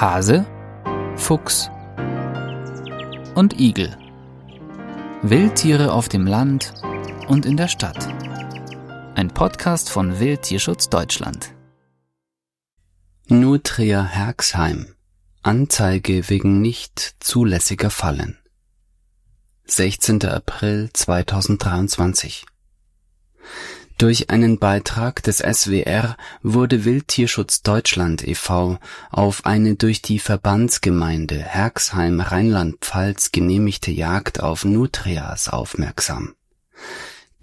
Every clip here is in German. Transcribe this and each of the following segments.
Hase, Fuchs und Igel. Wildtiere auf dem Land und in der Stadt. Ein Podcast von Wildtierschutz Deutschland. Nutria Herxheim. Anzeige wegen nicht zulässiger Fallen. 16. April 2023 durch einen Beitrag des SWR wurde Wildtierschutz Deutschland e.V. auf eine durch die Verbandsgemeinde Herxheim Rheinland-Pfalz genehmigte Jagd auf Nutrias aufmerksam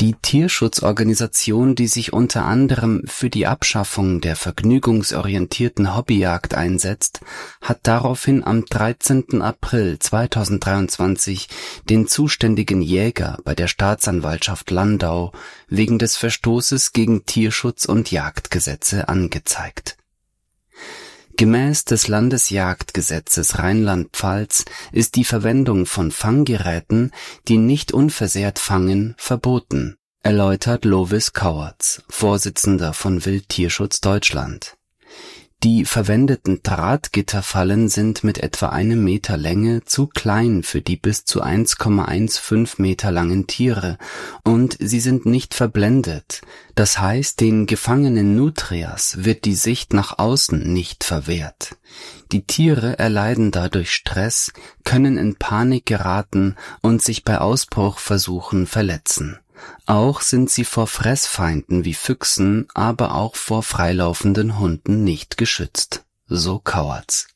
die Tierschutzorganisation, die sich unter anderem für die Abschaffung der vergnügungsorientierten Hobbyjagd einsetzt, hat daraufhin am 13. April 2023 den zuständigen Jäger bei der Staatsanwaltschaft Landau wegen des Verstoßes gegen Tierschutz und Jagdgesetze angezeigt Gemäß des Landesjagdgesetzes Rheinland-Pfalz ist die Verwendung von Fanggeräten, die nicht unversehrt fangen, verboten, erläutert Lovis Kauertz, Vorsitzender von Wildtierschutz Deutschland die verwendeten Drahtgitterfallen sind mit etwa einem Meter Länge zu klein für die bis zu 1,15 Meter langen Tiere. Und sie sind nicht verblendet, das heißt den gefangenen Nutrias wird die Sicht nach außen nicht verwehrt. Die Tiere erleiden dadurch Stress, können in Panik geraten und sich bei Ausbruchversuchen verletzen auch sind sie vor Fressfeinden wie Füchsen, aber auch vor freilaufenden Hunden nicht geschützt, so Kauertz.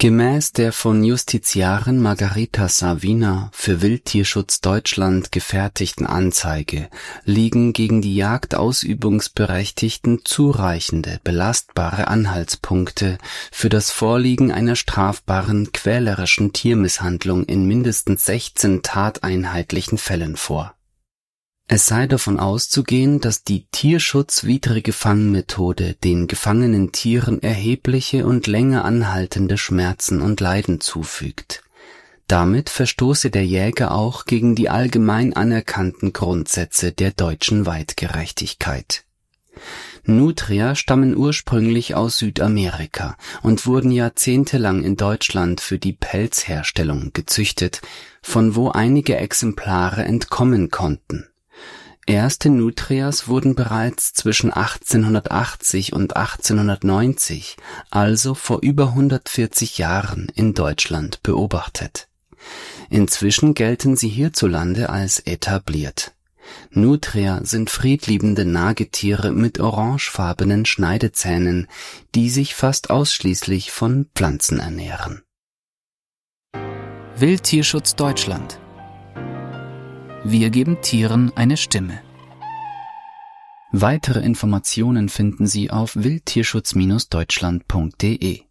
Gemäß der von Justiziarin Margarita Savina für Wildtierschutz Deutschland gefertigten Anzeige liegen gegen die Jagdausübungsberechtigten zureichende belastbare Anhaltspunkte für das Vorliegen einer strafbaren quälerischen Tiermisshandlung in mindestens 16 tateinheitlichen Fällen vor es sei davon auszugehen, dass die tierschutzwidrige Fangmethode den gefangenen Tieren erhebliche und länger anhaltende Schmerzen und Leiden zufügt. Damit verstoße der Jäger auch gegen die allgemein anerkannten Grundsätze der deutschen Weitgerechtigkeit. Nutria stammen ursprünglich aus Südamerika und wurden jahrzehntelang in Deutschland für die Pelzherstellung gezüchtet, von wo einige Exemplare entkommen konnten Erste Nutrias wurden bereits zwischen 1880 und 1890, also vor über 140 Jahren, in Deutschland beobachtet. Inzwischen gelten sie hierzulande als etabliert. Nutria sind friedliebende Nagetiere mit orangefarbenen Schneidezähnen, die sich fast ausschließlich von Pflanzen ernähren. Wildtierschutz Deutschland wir geben Tieren eine Stimme. Weitere Informationen finden Sie auf wildtierschutz-deutschland.de